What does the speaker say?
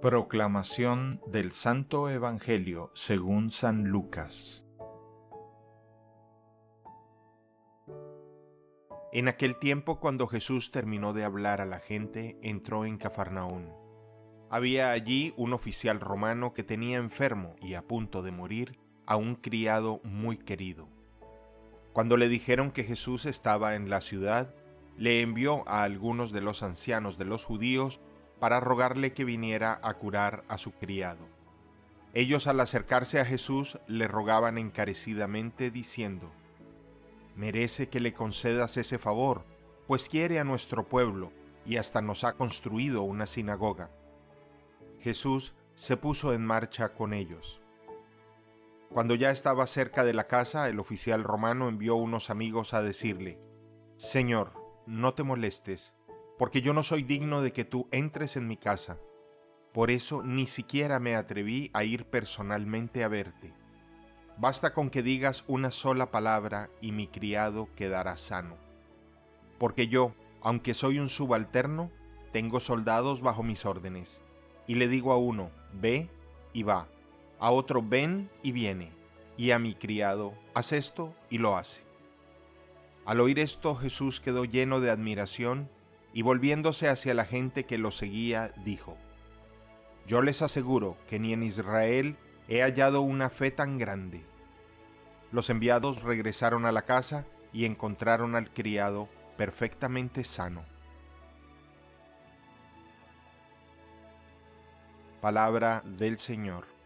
Proclamación del Santo Evangelio según San Lucas En aquel tiempo cuando Jesús terminó de hablar a la gente, entró en Cafarnaún. Había allí un oficial romano que tenía enfermo y a punto de morir a un criado muy querido. Cuando le dijeron que Jesús estaba en la ciudad, le envió a algunos de los ancianos de los judíos para rogarle que viniera a curar a su criado. Ellos al acercarse a Jesús le rogaban encarecidamente diciendo, Merece que le concedas ese favor, pues quiere a nuestro pueblo y hasta nos ha construido una sinagoga. Jesús se puso en marcha con ellos. Cuando ya estaba cerca de la casa, el oficial romano envió unos amigos a decirle, Señor, no te molestes, porque yo no soy digno de que tú entres en mi casa. Por eso ni siquiera me atreví a ir personalmente a verte. Basta con que digas una sola palabra y mi criado quedará sano. Porque yo, aunque soy un subalterno, tengo soldados bajo mis órdenes, y le digo a uno, ve y va, a otro ven y viene, y a mi criado, haz esto y lo hace. Al oír esto Jesús quedó lleno de admiración y volviéndose hacia la gente que lo seguía, dijo, Yo les aseguro que ni en Israel he hallado una fe tan grande. Los enviados regresaron a la casa y encontraron al criado perfectamente sano. Palabra del Señor.